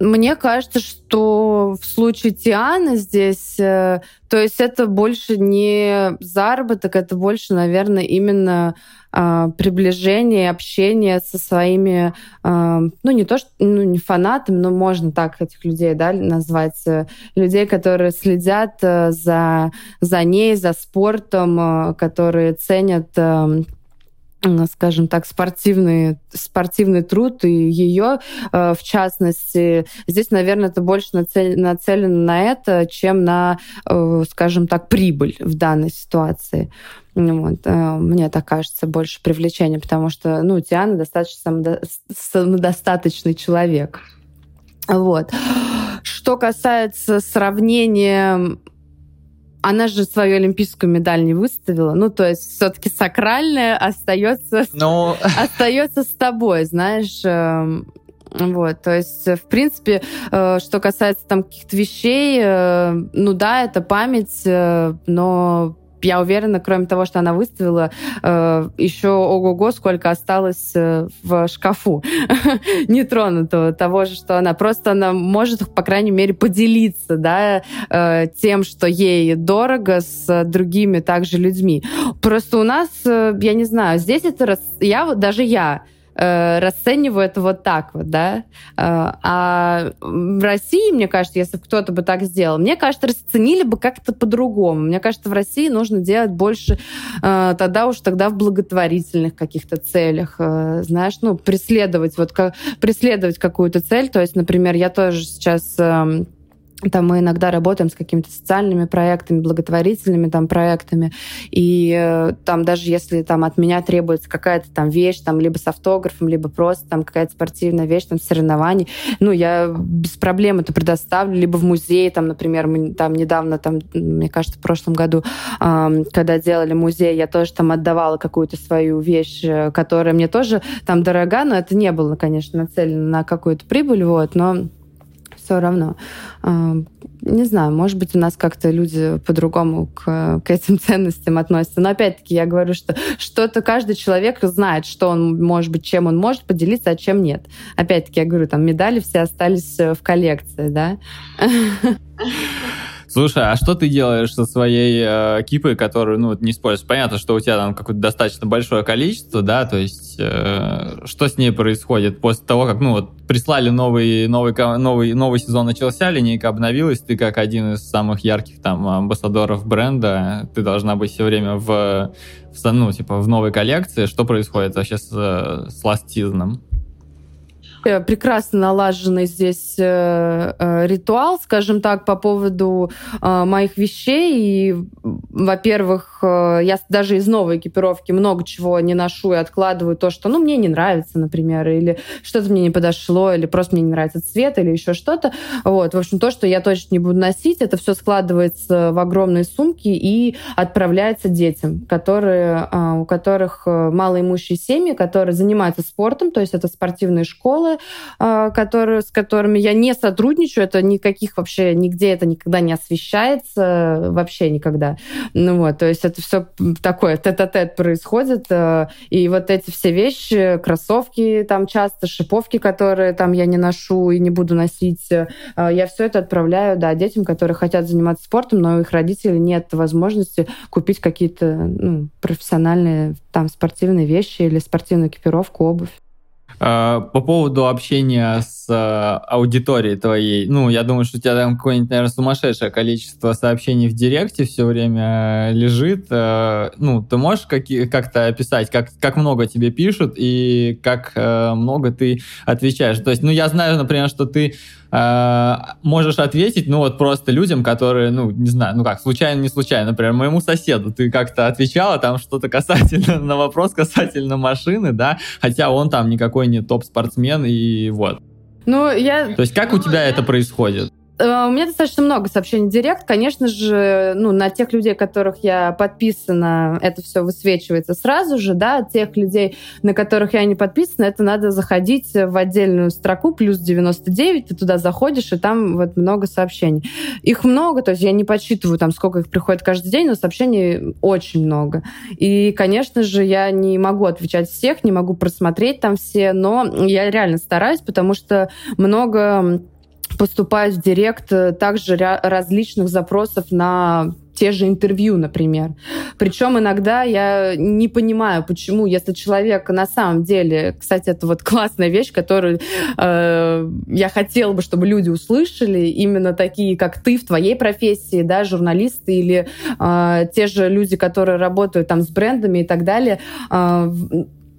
Мне кажется, что в случае Тианы здесь, э, то есть это больше не заработок, это больше, наверное, именно э, приближение, общение со своими, э, ну не то что, ну не фанатами, но можно так этих людей, да, назвать, э, людей, которые следят э, за за ней, за спортом, которые ценят э, скажем так, спортивный, спортивный труд и ее, э, в частности. Здесь, наверное, это больше нацелено на это, чем на, э, скажем так, прибыль в данной ситуации. Вот. Э, мне так кажется, больше привлечение, потому что, ну, Тиана достаточно самодостаточный человек. Вот. Что касается сравнения она же свою олимпийскую медаль не выставила. Ну, то есть все-таки сакральное остается, Но... *laughs* остается с тобой, знаешь. Эм, вот, то есть, в принципе, э, что касается там каких-то вещей, э, ну да, это память, э, но я уверена, кроме того, что она выставила, э, еще ого-го, сколько осталось э, в шкафу *laughs* нетронутого того же, что она. Просто она может, по крайней мере, поделиться да, э, тем, что ей дорого с другими также людьми. Просто у нас, я не знаю, здесь это... Я, даже я э, расцениваю это вот так вот, да. Э, а в России, мне кажется, если кто-то бы так сделал, мне кажется, расценили бы как-то по-другому. Мне кажется, в России нужно делать больше э, тогда уж тогда в благотворительных каких-то целях, э, знаешь, ну, преследовать, вот преследовать какую-то цель. То есть, например, я тоже сейчас... Э, там мы иногда работаем с какими-то социальными проектами, благотворительными там проектами, и э, там даже если там от меня требуется какая-то там вещь, там либо с автографом, либо просто там какая-то спортивная вещь, там соревнований, ну я без проблем это предоставлю, либо в музее, там, например, мы там недавно, там, мне кажется, в прошлом году, когда делали музей, я тоже там отдавала какую-то свою вещь, э, которая мне тоже там дорога, но это не было, конечно, нацелено на какую-то прибыль, вот, но все равно. Не знаю, может быть, у нас как-то люди по-другому к, к этим *laughs* ценностям относятся. Но опять-таки я говорю, что что-то каждый человек знает, что он может быть, чем он может поделиться, а чем нет. Опять-таки я говорю, там медали все остались в коллекции, да. *laughs* Слушай, а что ты делаешь со своей э, кипой, которую, ну, не используешь? Понятно, что у тебя там какое-то достаточно большое количество, да, то есть э, что с ней происходит после того, как, ну, вот прислали новый, новый, новый, новый сезон начался, линейка обновилась, ты как один из самых ярких там амбассадоров бренда, ты должна быть все время в, в ну, типа, в новой коллекции. Что происходит вообще с, с last season? Э, прекрасно налаженный здесь э, э, ритуал, скажем так, по поводу э, моих вещей. И, во-первых, э, я даже из новой экипировки много чего не ношу и откладываю то, что, ну, мне не нравится, например, или что-то мне не подошло, или просто мне не нравится цвет, или еще что-то. Вот, в общем, то, что я точно не буду носить, это все складывается в огромные сумки и отправляется детям, которые, э, у которых э, малоимущие семьи, которые занимаются спортом, то есть это спортивные школы, школы, а, которые, с которыми я не сотрудничаю. Это никаких вообще, нигде это никогда не освещается, вообще никогда. Ну вот, то есть это все такое тет-а-тет происходит. А, и вот эти все вещи, кроссовки там часто, шиповки, которые там я не ношу и не буду носить, а, я все это отправляю, да, детям, которые хотят заниматься спортом, но у их родителей нет возможности купить какие-то ну, профессиональные там спортивные вещи или спортивную экипировку, обувь. Э, по поводу общения с э, аудиторией твоей, ну, я думаю, что у тебя там какое-нибудь, наверное, сумасшедшее количество сообщений в директе все время лежит. Э, ну, ты можешь как-то описать, как, как много тебе пишут и как много ты отвечаешь? То есть, ну, я знаю, например, что ты можешь ответить, ну вот просто людям, которые, ну, не знаю, ну как, случайно, не случайно, например, моему соседу ты как-то отвечала там что-то касательно, на вопрос касательно машины, да, хотя он там никакой не топ-спортсмен и вот. Ну, я... То есть как у тебя это происходит? Э, у меня достаточно много сообщений в директ. Конечно же, ну, на тех людей, которых я подписана, это все высвечивается сразу же, да, тех людей, на которых я не подписана, это надо заходить в отдельную строку, плюс 99, ты туда заходишь, и там вот много сообщений. Их много, то есть я не подсчитываю там, сколько их приходит каждый день, но сообщений очень много. И, конечно же, я не могу отвечать всех, не могу просмотреть там все, но я реально стараюсь, потому что много поступает в директ э, также различных запросов на те же интервью, например. Причем иногда я не понимаю, почему, если человек на самом деле, кстати, это вот классная вещь, которую э, я хотела бы, чтобы люди услышали, именно такие, как ты в твоей профессии, да, журналисты или э, те же люди, которые работают там с брендами и так далее. Э,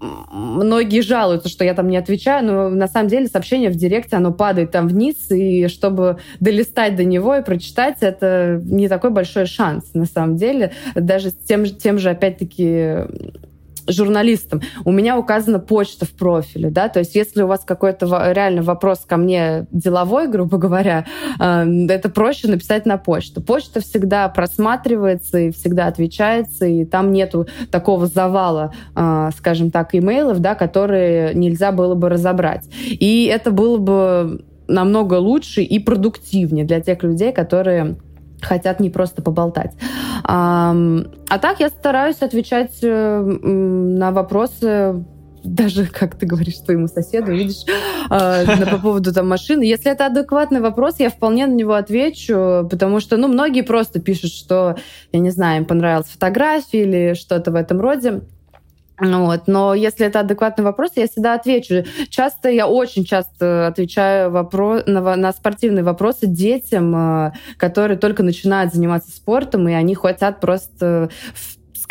многие жалуются, что я там не отвечаю, но на самом деле сообщение в директе, оно падает там вниз, и чтобы долистать до него и прочитать, это не такой большой шанс на самом деле. Даже с тем, тем же, опять-таки, журналистом, у меня указана почта в профиле, да, то есть если у вас какой-то реально вопрос ко мне деловой, грубо говоря, э, это проще написать на почту. Почта всегда просматривается и всегда отвечается, и там нету такого завала, э, скажем так, имейлов, да, которые нельзя было бы разобрать. И это было бы намного лучше и продуктивнее для тех людей, которые хотят не просто поболтать. А, а так я стараюсь отвечать э, на вопросы даже, как ты говоришь, своему соседу, видишь, э, по поводу там машины. Если это адекватный вопрос, я вполне на него отвечу, потому что, ну, многие просто пишут, что, я не знаю, им понравилась фотография или что-то в этом роде. Вот. Но если это адекватный вопрос, я всегда отвечу. Часто, я очень часто отвечаю вопрос, на, на спортивные вопросы детям, э, которые только начинают заниматься спортом, и они хотят просто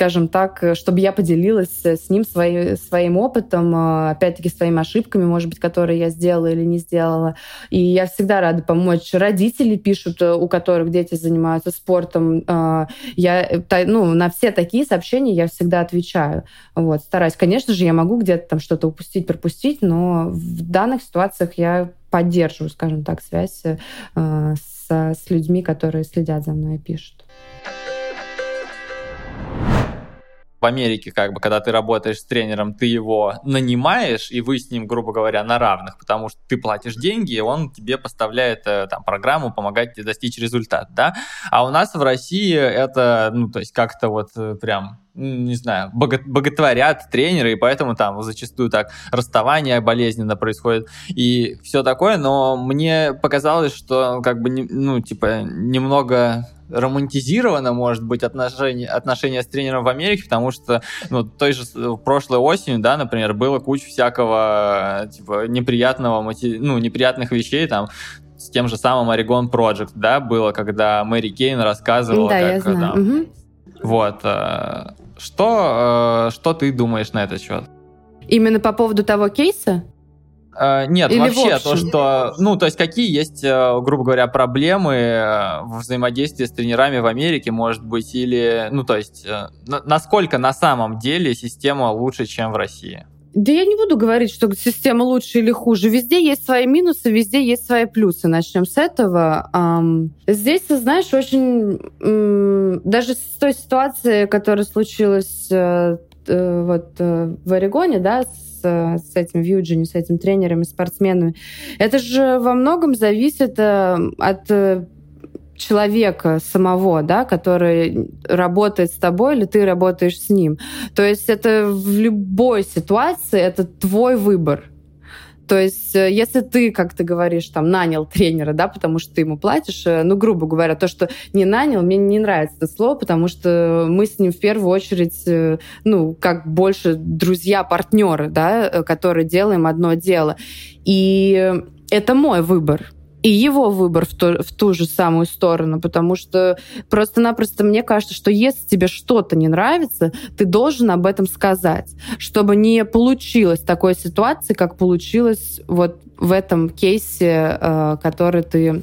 скажем так, чтобы я поделилась с ним свои, своим опытом, э, опять-таки своими ошибками, может быть, которые я сделала или не сделала. И я всегда рада помочь. Родители пишут, э, у которых дети занимаются спортом. Э, я, ну, на все такие сообщения я всегда отвечаю. Вот, стараюсь. Конечно же, я могу где-то там что-то упустить, пропустить, но в данных ситуациях я поддерживаю, скажем так, связь э, с, с людьми, которые следят за мной и пишут. В Америке, как бы, когда ты работаешь с тренером, ты его нанимаешь, и вы с ним, грубо говоря, на равных, потому что ты платишь деньги, и он тебе поставляет э, там программу, помогать тебе достичь результата, да? А у нас в России это, ну, то есть как-то вот э, прям не знаю, боготворят тренеры, и поэтому там зачастую так расставание болезненно происходит и все такое, но мне показалось, что как бы, ну, типа, немного романтизировано, может быть, отношение, отношение с тренером в Америке, потому что, ну, той же прошлой осенью, да, например, было куча всякого, типа, неприятного, ну, неприятных вещей, там, с тем же самым Oregon Project, да, было, когда Мэри Кейн рассказывала, да, как... Я знаю. Там, угу. Вот. Э, что, э, что ты думаешь на этот счет? Именно по поводу того кейса? Uh, нет, Или вообще то, что, ну, то есть какие есть, грубо говоря, проблемы в взаимодействии с тренерами в Америке, может быть, или, ну, то есть, насколько на самом деле система лучше, чем в России? Да я не буду говорить, что система лучше или хуже. Везде есть свои минусы, везде есть свои плюсы. Начнем с этого. Здесь, знаешь, очень... Даже с той ситуации, которая случилась э, э, вот э, в Орегоне, да, с, с этим Вьюджини, с этим тренерами, спортсменами, это же во многом зависит от человека самого, да, который работает с тобой или ты работаешь с ним. То есть это в любой ситуации это твой выбор. То есть, э, если ты, как ты говоришь, там, нанял тренера, да, потому что ты ему платишь, э, ну, грубо говоря, то, что не нанял, мне не нравится это слово, потому что мы с ним в первую очередь, э, ну, как больше друзья, партнеры, да, которые делаем одно дело. И это мой выбор и его выбор в, то, в ту же самую сторону, потому что просто-напросто мне кажется, что если тебе что-то не нравится, ты должен об этом сказать, чтобы не получилось такой ситуации, как получилось вот в этом кейсе, э, который ты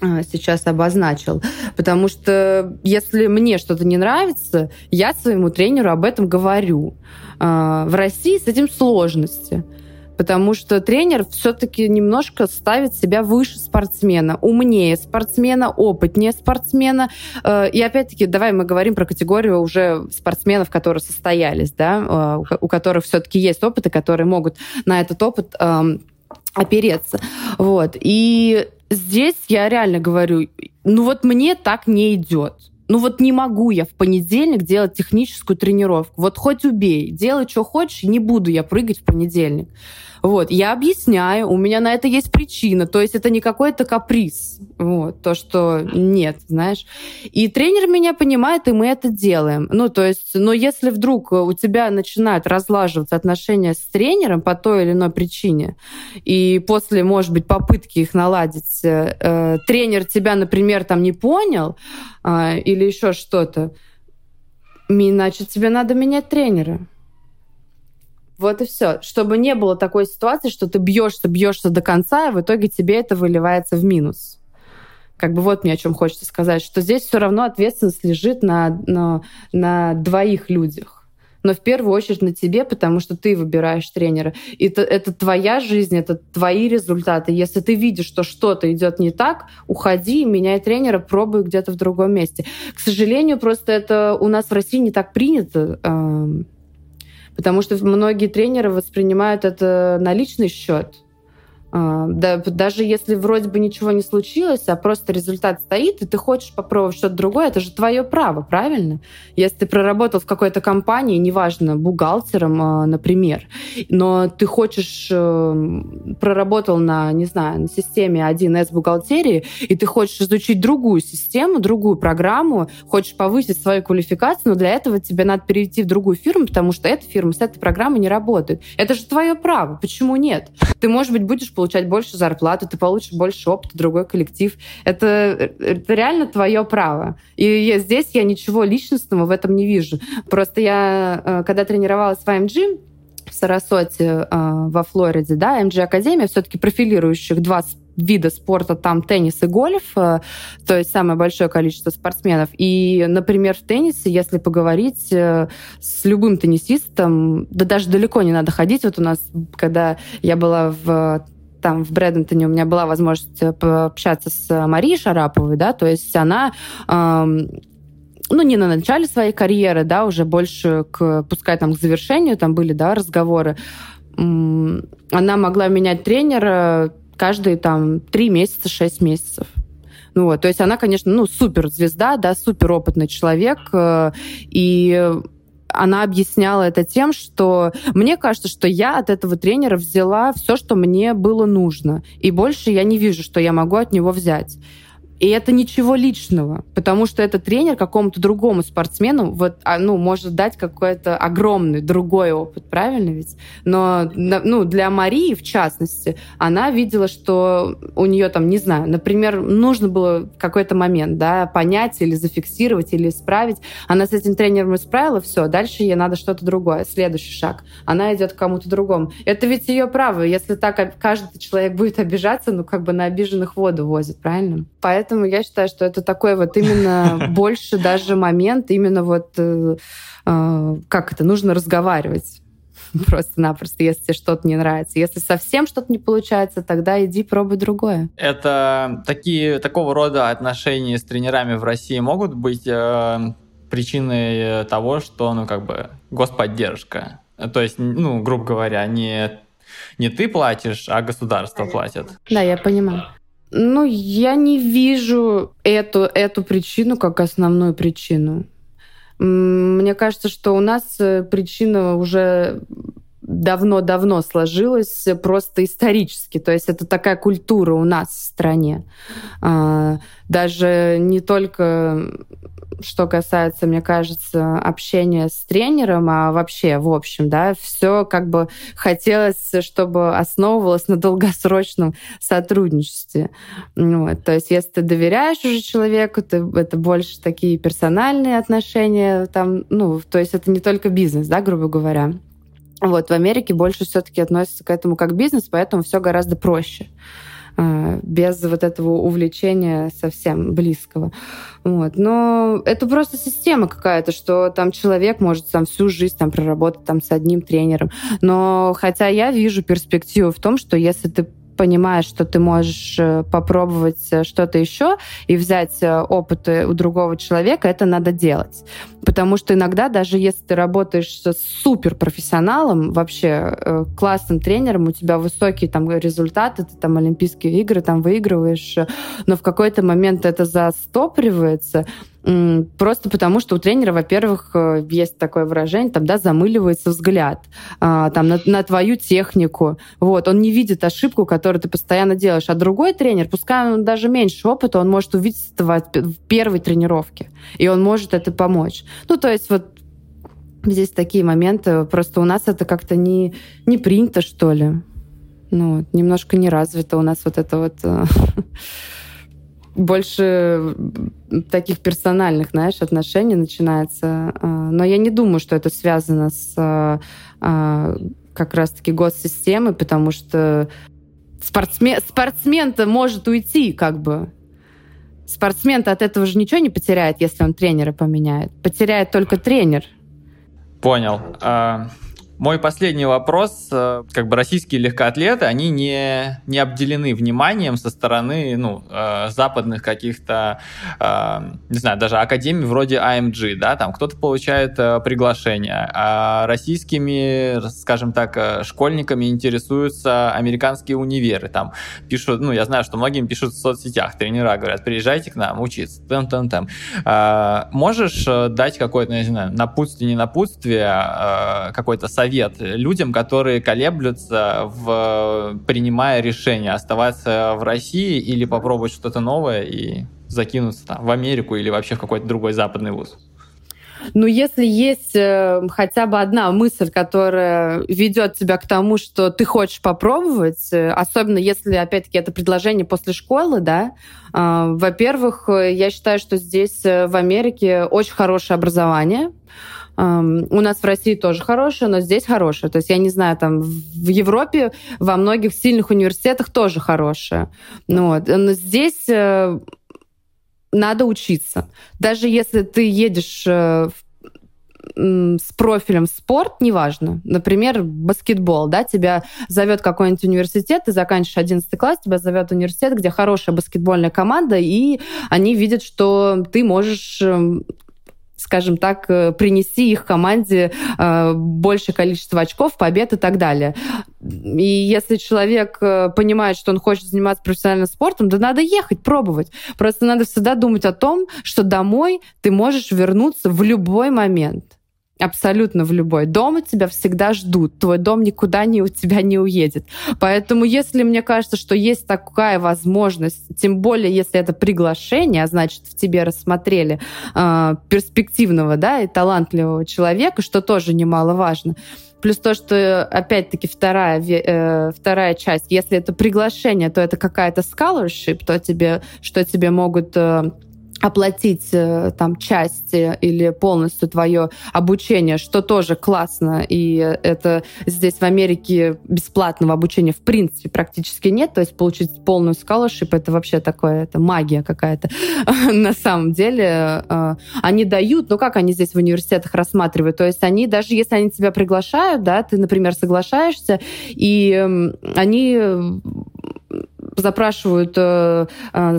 э, сейчас обозначил. Потому что если мне что-то не нравится, я своему тренеру об этом говорю. Э, в России с этим сложности потому что тренер все-таки немножко ставит себя выше спортсмена, умнее спортсмена, опытнее спортсмена. Э, и опять-таки, давай мы говорим про категорию уже спортсменов, которые состоялись, да, э, у которых все-таки есть опыт, и которые могут на этот опыт эм, опереться. Вот. И здесь я реально говорю, ну вот мне так не идет. Ну вот не могу я в понедельник делать техническую тренировку. Вот хоть убей, делай, что хочешь, не буду я прыгать в понедельник. Вот, я объясняю, у меня на это есть причина, то есть это не какой-то каприз, вот, то, что нет, знаешь. И тренер меня понимает, и мы это делаем. Ну, то есть, но если вдруг у тебя начинают разлаживаться отношения с тренером по той или иной причине, и после, может быть, попытки их наладить, э, э тренер тебя, например, там не понял э, или еще что-то, иначе тебе надо менять тренера. Вот и все. Чтобы не было такой ситуации, что ты бьешься, бьешься до конца, и в итоге тебе это выливается в минус. Как бы вот мне о чем хочется сказать, что здесь все равно ответственность лежит на, на, на двоих людях но в первую очередь на тебе, потому что ты выбираешь тренера. И это, это твоя жизнь, это твои результаты. Если ты видишь, что что-то идет не так, уходи, меняй тренера, пробуй где-то в другом месте. К сожалению, просто это у нас в России не так принято. Эм, Потому что многие тренеры воспринимают это на личный счет. А, да, даже если вроде бы ничего не случилось, а просто результат стоит, и ты хочешь попробовать что-то другое, это же твое право, правильно? Если ты проработал в какой-то компании, неважно, бухгалтером, а, например, но ты хочешь, э, проработал на, не знаю, на системе 1С бухгалтерии, и ты хочешь изучить другую систему, другую программу, хочешь повысить свою квалификацию, но для этого тебе надо перейти в другую фирму, потому что эта фирма с этой программой не работает. Это же твое право, почему нет? Ты, может быть, будешь получать больше зарплату, ты получишь больше опыта, другой коллектив. Это, это реально твое право. И я, здесь я ничего личностного в этом не вижу. Просто я, э, когда тренировалась в AMG, в Сарасоте э, во Флориде, да, MG Академия, все-таки профилирующих два вида спорта, там теннис и гольф, э, то есть самое большое количество спортсменов. И, например, в теннисе, если поговорить э, с любым теннисистом, да даже далеко не надо ходить. Вот у нас, когда я была в там в Брэдентоне у меня была возможность э, пообщаться с Марией Шараповой, да, то есть она эм, ну, не на начале своей карьеры, да, уже больше к, пускай там к завершению там были, да, разговоры, она могла менять тренера каждые там три месяца, шесть месяцев. Ну, вот, то есть она, конечно, ну, супер звезда, да, супер опытный человек, э, и она объясняла это тем, что мне кажется, что я от этого тренера взяла все, что мне было нужно. И больше я не вижу, что я могу от него взять. И это ничего личного, потому что этот тренер какому-то другому спортсмену вот, а, ну, может дать какой-то огромный другой опыт, правильно ведь? Но ну, для Марии, в частности, она видела, что у нее там, не знаю, например, нужно было какой-то момент да, понять или зафиксировать, или исправить. Она с этим тренером исправила, все, дальше ей надо что-то другое, следующий шаг. Она идет к кому-то другому. Это ведь ее право. Если так каждый человек будет обижаться, ну, как бы на обиженных воду возит, правильно? Поэтому Поэтому я считаю, что это такой вот именно *laughs* больше даже момент, именно вот э, э, как это, нужно разговаривать *laughs* просто-напросто, если тебе что-то не нравится. Если совсем что-то не получается, тогда иди пробуй другое. Это такие, такого рода отношения с тренерами в России могут быть э, причиной того, что, ну, как бы, господдержка. То есть, ну, грубо говоря, не, не ты платишь, а государство платит. Да, я понимаю. Ну, я не вижу эту, эту причину как основную причину. Мне кажется, что у нас э, причина уже давно-давно сложилась просто исторически. То есть это такая культура у нас в стране. А, даже не только что касается, мне кажется, общения с тренером, а вообще, в общем, да, все как бы хотелось, чтобы основывалось на долгосрочном сотрудничестве. Вот. То есть, если ты доверяешь уже человеку, ты, это больше такие персональные отношения, там, ну, то есть это не только бизнес, да, грубо говоря. Вот, в Америке больше все-таки относятся к этому как бизнес, поэтому все гораздо проще. А, без вот этого увлечения совсем близкого. Вот. Но это просто система какая-то, что там человек может там всю жизнь там проработать там с одним тренером. Но хотя я вижу перспективу в том, что если ты понимаешь, что ты можешь э, попробовать э, что-то еще и взять э, опыт у другого человека, это надо делать. Потому что иногда, даже если ты работаешь с суперпрофессионалом, вообще классным тренером, у тебя высокие там результаты, ты там Олимпийские игры там выигрываешь, но в какой-то момент это застопривается, Просто потому, что у тренера, во-первых, э, есть такое выражение, там, да, замыливается взгляд а, там, на, на твою технику. Вот, он не видит ошибку, которую ты постоянно делаешь. А другой тренер, пускай он даже меньше опыта, он может увидеть это в первой тренировке. И он может это помочь. Ну, то есть вот здесь такие моменты. Просто у нас это как-то не, не принято, что ли. Ну, немножко не развито у нас вот это вот э, *laughs* больше таких персональных, знаешь, отношений начинается. А, но я не думаю, что это связано с а, а, как раз-таки госсистемой, потому что спортсмен, спортсмен-то может уйти, как бы. Спортсмен-то от этого же ничего не потеряет, если он тренера поменяет. Потеряет только тренер. Понял. Мой последний вопрос. Э, как бы российские легкоатлеты, они не, не обделены вниманием со стороны ну, э, западных каких-то, э, не знаю, даже академий вроде AMG, да, там кто-то получает приглашение, а российскими, скажем так, школьниками интересуются американские универы, там пишут, ну, я знаю, что многим пишут в соцсетях, тренера говорят, приезжайте к нам учиться, там, там, там. Можешь дать какое-то, не знаю, напутствие, не напутствие, какой-то совет совет людям, которые колеблются, в, принимая решение оставаться в России или попробовать что-то новое и закинуться там, в Америку или вообще в какой-то другой западный вуз? Ну, если есть э, хотя бы одна мысль, которая ведет тебя к тому, что ты хочешь попробовать, э, особенно если, опять-таки, это предложение после школы, да, э, во-первых, я считаю, что здесь, э, в Америке, очень хорошее образование, у нас в России тоже хорошее, но здесь хорошее. То есть я не знаю, там в Европе во многих сильных университетах тоже хорошее. Ну, вот. Но здесь э, надо учиться. Даже если ты едешь э, с профилем спорт, неважно, например, баскетбол, да, тебя зовет какой-нибудь университет, ты заканчиваешь 11 класс, тебя зовет университет, где хорошая баскетбольная команда, и они видят, что ты можешь эм, скажем так, э, принести их команде э, большее количество очков, побед и так далее. И если человек э, понимает, что он хочет заниматься профессиональным спортом, да надо ехать, пробовать. Просто надо всегда думать о том, что домой ты можешь вернуться в любой момент. Абсолютно в любой. Дома тебя всегда ждут. Твой дом никуда не, у тебя не уедет. Поэтому, если мне кажется, что есть такая возможность, тем более, если это приглашение, а значит, в тебе рассмотрели э, перспективного да, и талантливого человека, что тоже немаловажно, Плюс то, что, опять-таки, вторая, э, вторая часть, если это приглашение, то это какая-то scholarship, то тебе, что тебе могут э, оплатить э, там часть или полностью твое обучение, что тоже классно, и это здесь в Америке бесплатного обучения в принципе практически нет, то есть получить полную scholarship это вообще такое, это магия какая-то. *laughs* На самом деле. Э, они дают, ну как они здесь в университетах рассматривают, то есть они, даже если они тебя приглашают, да, ты, например, соглашаешься, и они запрашивают э, э,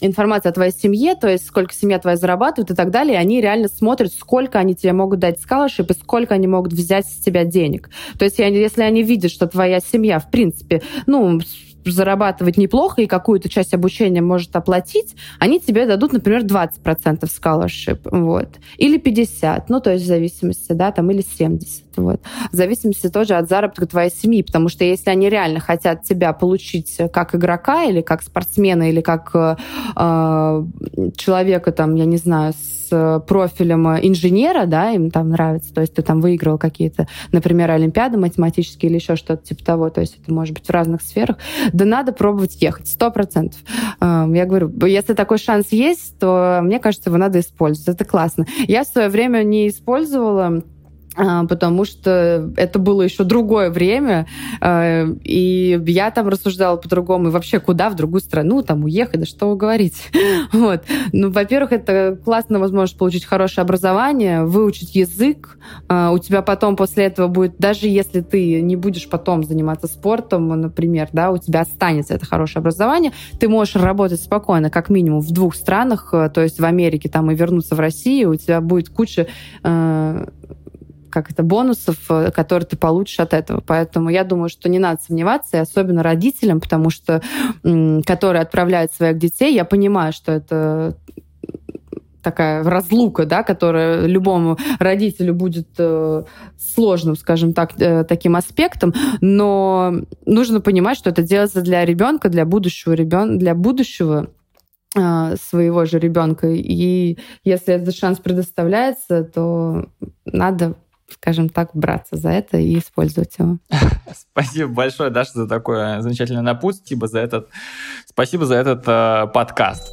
информацию о твоей семье, то есть сколько семья твоя зарабатывает и так далее, и они реально смотрят, сколько они тебе могут дать scholarship и сколько они могут взять с тебя денег. То есть если они видят, что твоя семья, в принципе, ну, зарабатывать неплохо и какую-то часть обучения может оплатить, они тебе дадут, например, 20% scholarship, вот. Или 50, ну, то есть в зависимости, да, там, или 70, вот. В зависимости тоже от заработка твоей семьи, потому что если они реально хотят тебя получить как игрока или как спортсмена, или как э, э человека, там, я не знаю, с профилем инженера, да, им там нравится, то есть ты там выиграл какие-то, например, олимпиады математические или еще что-то типа того, то есть это может быть в разных сферах, да надо пробовать ехать, сто процентов. Эм, я говорю, если такой шанс есть, то мне кажется, его надо использовать, это классно. Я в свое время не использовала потому что это было еще другое время, а, и я там рассуждала по-другому, и вообще куда в другую страну, там уехать, да что говорить. *laughs* Вот. Ну, во-первых, это классно возможность получить хорошее образование, выучить язык, а, у тебя потом после этого будет, даже если ты не будешь потом заниматься спортом, например, да, у тебя останется это хорошее образование, ты можешь работать спокойно, как минимум в двух странах, то есть в Америке там и вернуться в Россию, у тебя будет куча как это, бонусов, э, которые ты получишь от этого. Поэтому я думаю, что не надо сомневаться, и особенно родителям, потому что, которые отправляют своих детей, я понимаю, что это такая разлука, да, которая любому родителю будет э, сложным, скажем так, э, таким аспектом, но нужно понимать, что это делается для ребенка, для будущего ребенка, для будущего э, своего же ребенка. И если этот шанс предоставляется, то надо скажем так, браться за это и использовать его. *laughs* Спасибо большое, Даша, за такое замечательное напутствие, за этот, спасибо за этот э, подкаст.